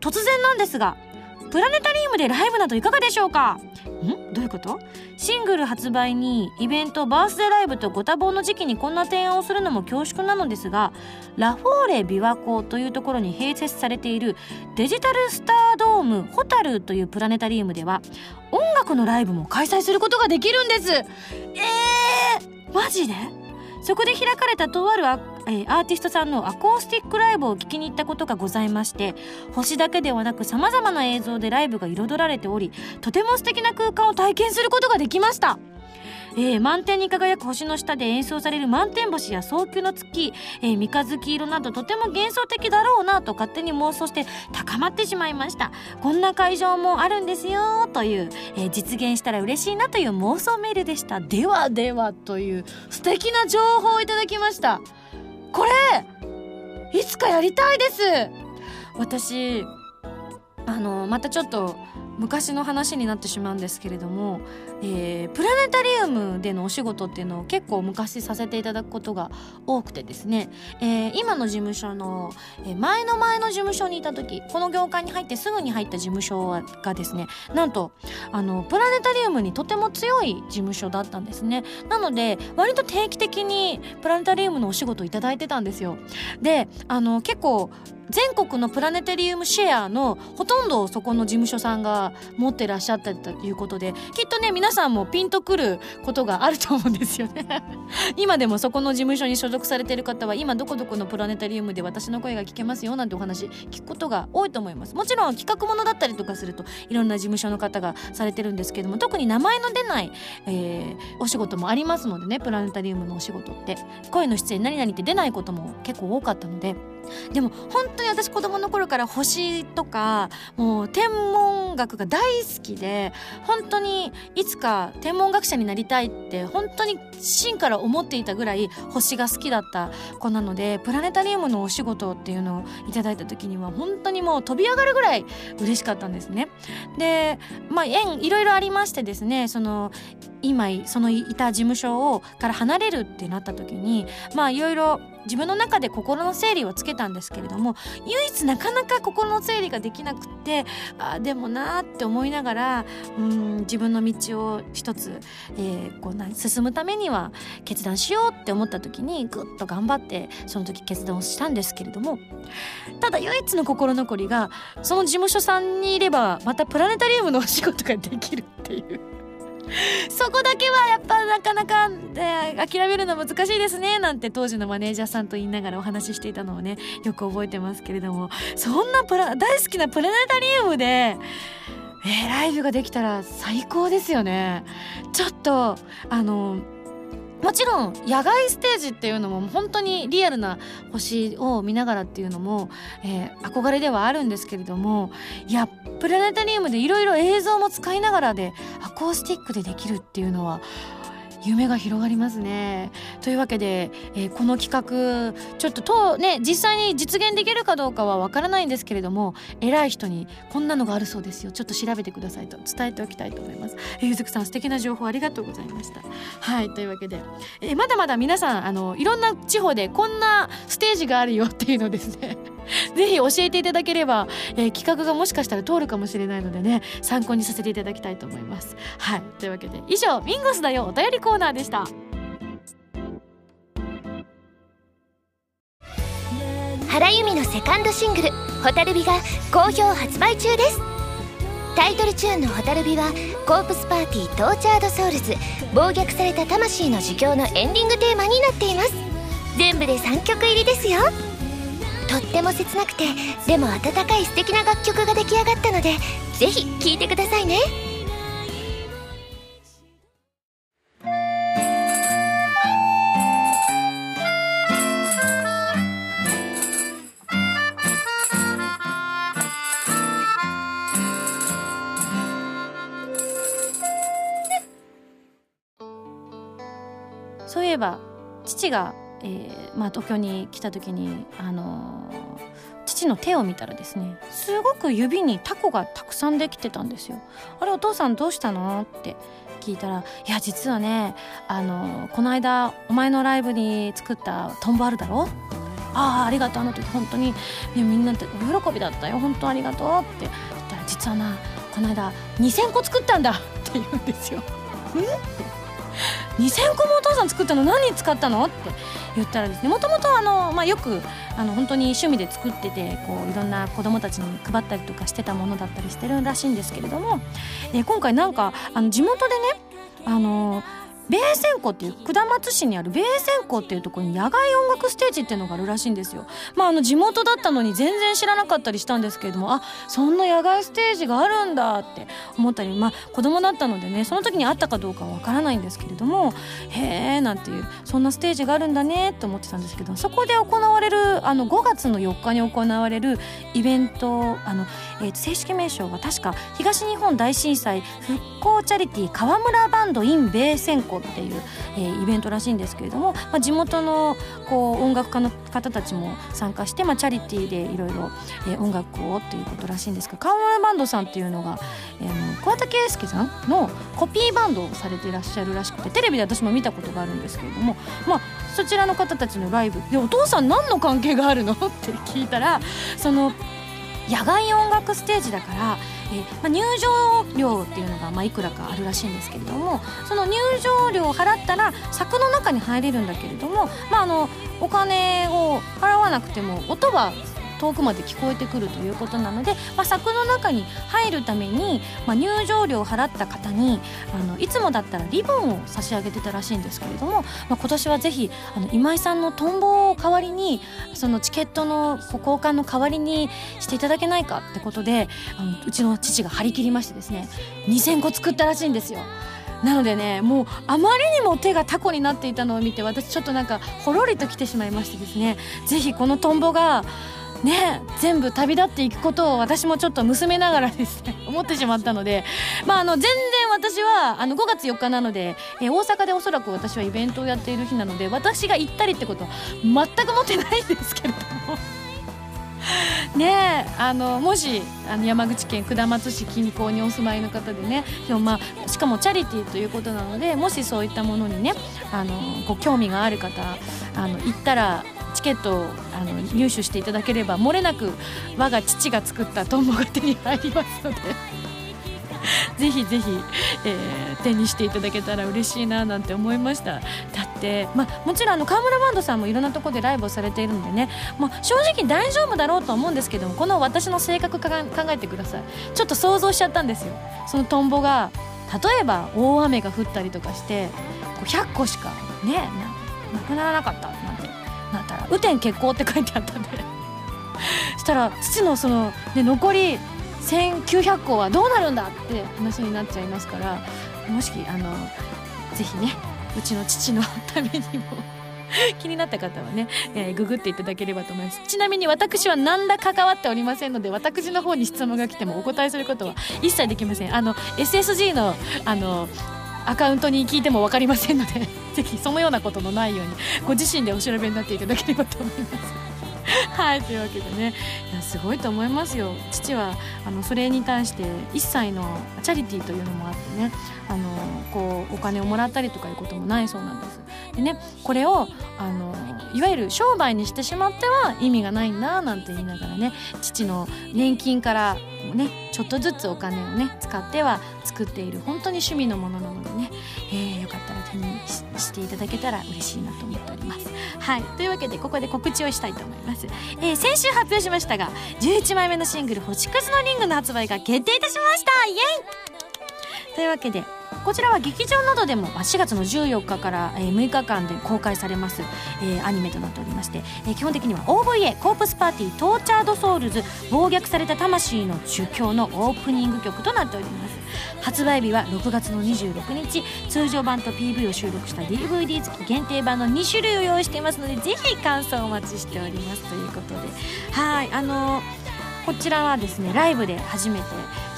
突然なんですが、プラネタリウムでライブなどいかがでしょうか？ん？どういうこと？シングル発売にイベントバースデーライブとご多忙の時期にこんな提案をするのも恐縮なのですがラフォーレ琵琶湖というところに併設されているデジタルスタードームホタルというプラネタリウムでは音楽のライブも開催することができるんです。えー、マジで？そこで開かれたとあるア,、えー、アーティストさんのアコースティックライブを聞きに行ったことがございまして星だけではなくさまざまな映像でライブが彩られておりとても素敵な空間を体験することができましたえー、満天に輝く星の下で演奏される満天星や早急の月、えー、三日月色などとても幻想的だろうなと勝手に妄想して高まってしまいました。こんな会場もあるんですよという、えー、実現したら嬉しいなという妄想メールでした。ではではという素敵な情報をいただきました。これいつかやりたいです。私あのまたちょっと昔の話になってしまうんですけれども、えー、プラネタリウムでのお仕事っていうのを結構昔させていただくことが多くてですね、えー、今の事務所の、え前の前の事務所にいた時この業界に入ってすぐに入った事務所がですねなんとあのプラネタリウムにとても強い事務所だったんですね。なので割と定期的にプラネタリウムのお仕事をいただいてたんですよ。であの結構全国のプラネタリウムシェアのほとんどをそこの事務所さんが持ってらっしゃったということできっとね皆さんもピンとくることがあると思うんですよね。今でもそこの事務所に所属されてる方は今どこどこのプラネタリウムで私の声が聞けますよなんてお話聞くことが多いと思います。もちろん企画ものだったりとかするといろんな事務所の方がされてるんですけども特に名前の出ない、えー、お仕事もありますのでねプラネタリウムのお仕事って。声の出演何々って出ないことも結構多かったのででも本当に私子供の頃から星とかもう天文学が大好きで本当にいつか天文学者になりたいって本当に真から思っていたぐらい星が好きだった子なのでプラネタリウムのお仕事っていうのをいただいた時には本当にもう飛び上がるぐらい嬉しかったんですね。でまあ縁いろいろありましてですねその今そのいた事務所をから離れるってなった時にまあいろいろ自分の中で心の整理をつけたんですけれども唯一なかなか心の整理ができなくってあでもなーって思いながらうん自分の道を一つ、えー、こう進むためには決断しようって思った時にぐっと頑張ってその時決断をしたんですけれどもただ唯一の心残りがその事務所さんにいればまたプラネタリウムのお仕事ができるっていう。そこだけはやっぱなかなか、えー、諦めるの難しいですねなんて当時のマネージャーさんと言いながらお話ししていたのをねよく覚えてますけれども。そんなプラ大好きなプラネタリウムでえー、ライブができたら最高ですよね。ちょっとあのもちろん野外ステージっていうのも本当にリアルな星を見ながらっていうのも、えー、憧れではあるんですけれどもいやプラネタリウムでいろいろ映像も使いながらでコースティックでできるっていうのは夢が広がりますね。というわけで、えー、この企画ちょっととね実際に実現できるかどうかはわからないんですけれども偉い人にこんなのがあるそうですよちょっと調べてくださいと伝えておきたいと思います。えー、ゆずくさん素敵な情報ありがとうございました。はいというわけで、えー、まだまだ皆さんあのいろんな地方でこんなステージがあるよっていうのですね ぜひ教えていただければ、えー、企画がもしかしたら通るかもしれないのでね参考にさせていただきたいと思います。はい。というわけで以上ミンゴスだよお便りコーナーでした。原由美のセカンドシングル「蛍火」が好評発売中です。タイトルチューンの「蛍火」はコープスパーティートーチャードソウルズ暴虐された魂の呪叫のエンディングテーマになっています。全部で3曲入りですよ。とっても切なくてでも温かい素敵な楽曲が出来上がったのでぜひ聴いてくださいね。そういえば父がえー、まあ、東京に来た時に、あのー、父の手を見たらですねすごく指にタコがたくさんできてたんですよ。あれお父さんどうしたの？って聞いたら「いや実はね、あのー、この間お前のライブに作ったトンボあるだろ?」ああありがとうあの時本当に、ね、みんなお喜びだったよ本当ありがとうって言ったら実はなこの間2,000個作ったんだって言うんですよ。2000個もお父さん作ったの？何に使ったの？って言ったらですねもともとあの、まあ、よくあの本当に趣味で作っててこういろんな子どもたちに配ったりとかしてたものだったりしてるらしいんですけれども、え今回なんかあの地元でねあの米線湖っていう下松市にある米線湖っていうところに野外音楽ステージっていうのがあるらしいんですよ。まああの地元だったのに全然知らなかったりしたんですけれどもあそんな野外ステージがあるんだって思ったりまあ子供だったのでねその時にあったかどうかはわからないんですけれどもへえなんていうそんなステージがあるんだねって思ってたんですけどそこで行われるあの5月の4日に行われるイベントあの、えー、正式名称は確か東日本大震災復興チャリティー川村バンド in 米線湖っていう、えー、イベントらしいんですけれども、まあ、地元のこう音楽家の方たちも参加して、まあ、チャリティーでいろいろ音楽をっていうことらしいんですが川村バンドさんっていうのが、えー、桑田佳祐さんのコピーバンドをされていらっしゃるらしくてテレビで私も見たことがあるんですけれども、まあ、そちらの方たちのライブでお父さん何の関係があるの？って聞いたらその野外音楽ステージだからえ、まあ、入場料っていうのがまあいくらかあるらしいんですけれどもその入場料を払ったら柵の中に入れるんだけれども、まあ、あのお金を払わなくても音は遠くまで聞こえてくるということなので、まあ、柵の中に入るために、まあ、入場料を払った方にあのいつもだったらリボンを差し上げてたらしいんですけれども、まあ、今年はぜひあの今井さんのトンボを代わりにそのチケットの交換の代わりにしていただけないかってことであのうちの父が張り切りましてですね2000個作ったらしいんですよ。なのでねもうあまりにも手がタコになっていたのを見て私ちょっとなんかほろりと来てしまいましてですねぜひこのトンボがね全部旅立っていくことを私もちょっと娘ながらですね 思ってしまったので、まあ、あの全然私はあの5月4日なので、えー、大阪でおそらく私はイベントをやっている日なので私が行ったりってことは全く持ってないんですけれども。ねあのもしあの山口県下松市近郊にお住まいの方でねでも、まあ、しかもチャリティーということなのでもしそういったものにねあのご興味がある方あの行ったらチケットをあの入手していただければ漏れなく我が父が作ったトンボが手に入りますので ぜひぜひ、えー、手にしていただけたら嬉しいななんて思いました。だって、まあ、もちろんあの川村バンドさんもいろんなところでライブをされているのでね、まあ、正直大丈夫だろうと思うんですけどもこの私の性格考えてください。ちょっと想像しちゃったんですよ。そのトンボが例えば大雨が降ったりとかして100個しかねなくならなかった。なんなったら「雨天決行」って書いてあったんで。したら父のその、ね、残り1900個はどうなるんだって話になっちゃいますからもしあのぜひねうちの父のためにも。気になった方はね、えー、ググっていただければと思います。ちなみに私は何ら関わっておりませんので私の方に質問が来てもお答えすることは一切できません。あの SSG のあのアカウントに聞いても分かりませんので ぜひそのようなことのないようにご自身でお調べになっていただければと思います。はいというわけでね。いやすごいと思いますよ。父はあのそれに対して一切のチャリティーというのもあってねあのこうお金をもらったりとかいうこともないそうなんです。でねこれをあのいわゆる商売にしてしまっては意味がないんだなんて言いながらね父の年金からねちょっとずつお金をね使っては作っている本当に趣味のものなのでね、えー、よかったら手にしていただけたら嬉しいなと思っております。はい。というわけでここで告知をしたいと思います、えー、先週発表しましたが11枚目のシングル「星屑のリング」の発売が決定いたしました。イエイ。というわけでこちらは劇場などでも4月の14日から6日間で公開されます、えー、アニメとなっておりまして、えー、基本的には OVA コープスパーティートーチャードソウルズ暴虐された魂の呪叫のオープニング曲となっております。発売日は6月の26日通常版と PV を収録した DVD 付き限定版の2種類を用意していますのでぜひ感想をお待ちしておりますということで。はいあのーこちらはですねライブで初めて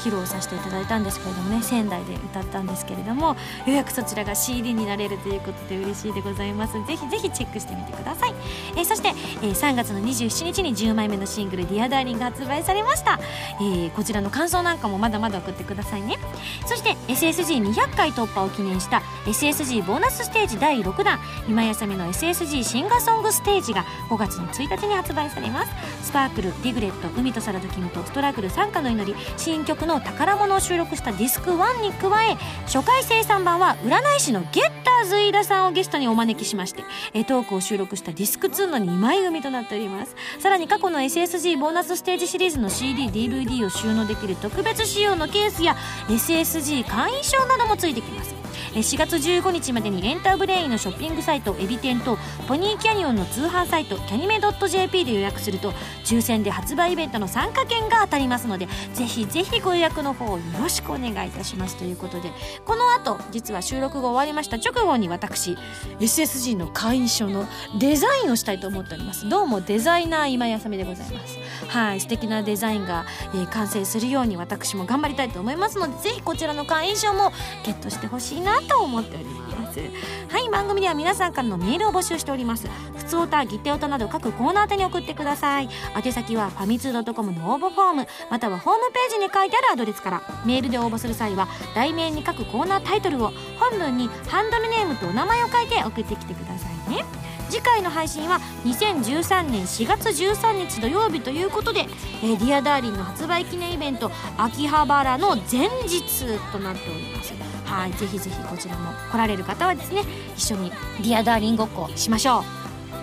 披露させていただいたんですけれどもね仙台で歌ったんですけれどもようやくそちらが CD になれるということで嬉しいでございます。ぜひぜひチェックしてみてください、えー、そして、えー、3月の27日に10枚目のシングル「ディアダーリンが発売されました、えー、こちらの感想なんかもまだまだ送ってくださいね。そして SSG200 回突破を記念した SSG ボーナスステージ第6弾今井麻美の SSG シンガーソングステージが5月の1日に発売されます。スパークルディグレット海とサラダキムとストラグル参加の祈り新曲の宝物を収録したディスク1に加え初回生産版は占い師のゲッターズ飯田さんをゲストにお招きしましてトークを収録したディスク2の2枚組となっております。さらに過去の SSG ボーナスステージシリーズの CDDVD を収納できる特別仕様のケースや SSG 会員証などもついてきます。4月15日までにエンターブレインのショッピングサイトエビ天とポニーキャニオンの通販サイトキャニメ .jp で予約すると抽選で発売イベントの参加券が当たりますのでぜひぜひご予約の方よろしくお願いいたしますということでこの後実は収録が終わりました。直後に私 SSG の会員証のデザインをしたいと思っております。どうもデザイナー今やさみでございます。はい素敵なデザインが、えー、完成するように私も頑張りたいと思いますのでぜひこちらの会員証もゲットしてほしいなと思っております。はい番組では皆さんからのメールを募集しております。ふつおたぎっておたなど各コーナー宛に送ってください。宛先はファミツー .com の応募フォームまたはホームページに書いてあるアドレスから。メールで応募する際は題名に各コーナータイトルを本文にハンドルネームとお名前を書いて送ってきてくださいね。次回の配信は2013年4月13日土曜日ということで「えー、ディアダーリンの発売記念イベント秋葉原の前日となっております。はいぜひぜひこちらも来られる方はですね一緒にディアダーリンごっこしましょう。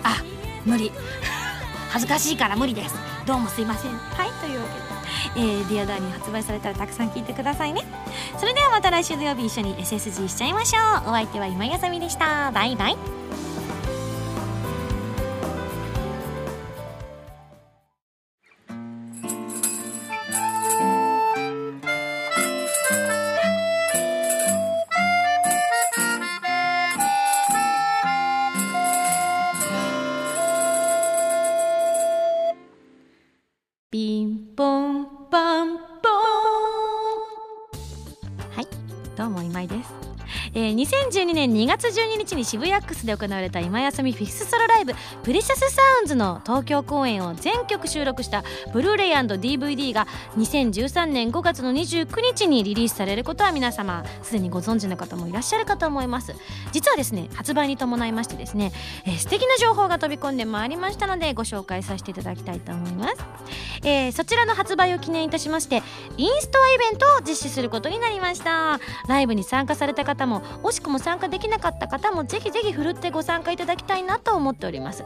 あ無理。恥ずかしいから無理です。どうもすいません。はいというわけで、えー、ディアダーリン発売されたらたくさん聞いてくださいね。それではまた来週土曜日一緒に SSG しちゃいましょう。お相手は今井麻美でした。バイバイ。ポンパンポン。はいどうも今井です。2012年2月12日に渋谷ックスで行われた今休みフィスソロライブ「プレシャスサウンズ」の東京公演を全曲収録したブルーレイ &DVD が2013年5月の29日にリリースされることは皆様すでにご存知の方もいらっしゃるかと思います。実はですね発売に伴いましてですね、えー、素敵な情報が飛び込んでまいりましたのでご紹介させていただきたいと思います、えー、そちらの発売を記念いたしましてインストアイベントを実施することになりました。ライブに参加された方も惜しくも参加できなかった方もぜひぜひふるってご参加いただきたいなと思っております。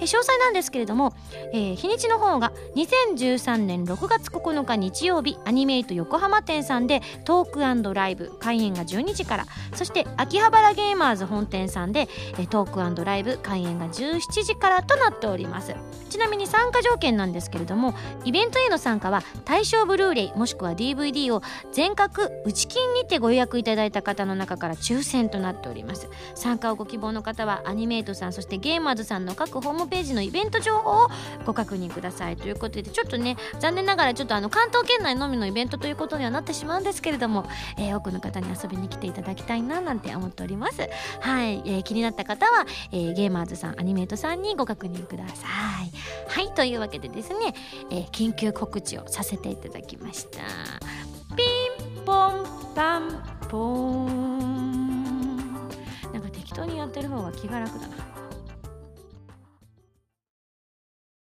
え詳細なんですけれども、えー日にちの方が2013年6月9日日曜日アニメイト横浜店さんでトークライブ開演が12時からそして秋葉原ゲーマーズ本店さんでえトークライブ開演が17時からとなっております。ちなみに参加条件なんですけれどもイベントへの参加は対象ブルーレイもしくは DVD を全額内金にてご予約いただいた方の中から抽選となっております。参加をご希望の方はアニメイトさんそしてゲーマーズさんの各ホームページのイベント情報をご確認ください。ということでちょっとね残念ながらちょっとあの関東圏内のみのイベントということにはなってしまうんですけれども、えー多くの方に遊びに来ていただきたいななんて思っております。はい、えー気になった方は、えーゲーマーズさんアニメイトさんにご確認ください。はい。というわけでですね、えー緊急告知をさせていただきました。ピンポンパンポン。当にやってる方が気が楽だな。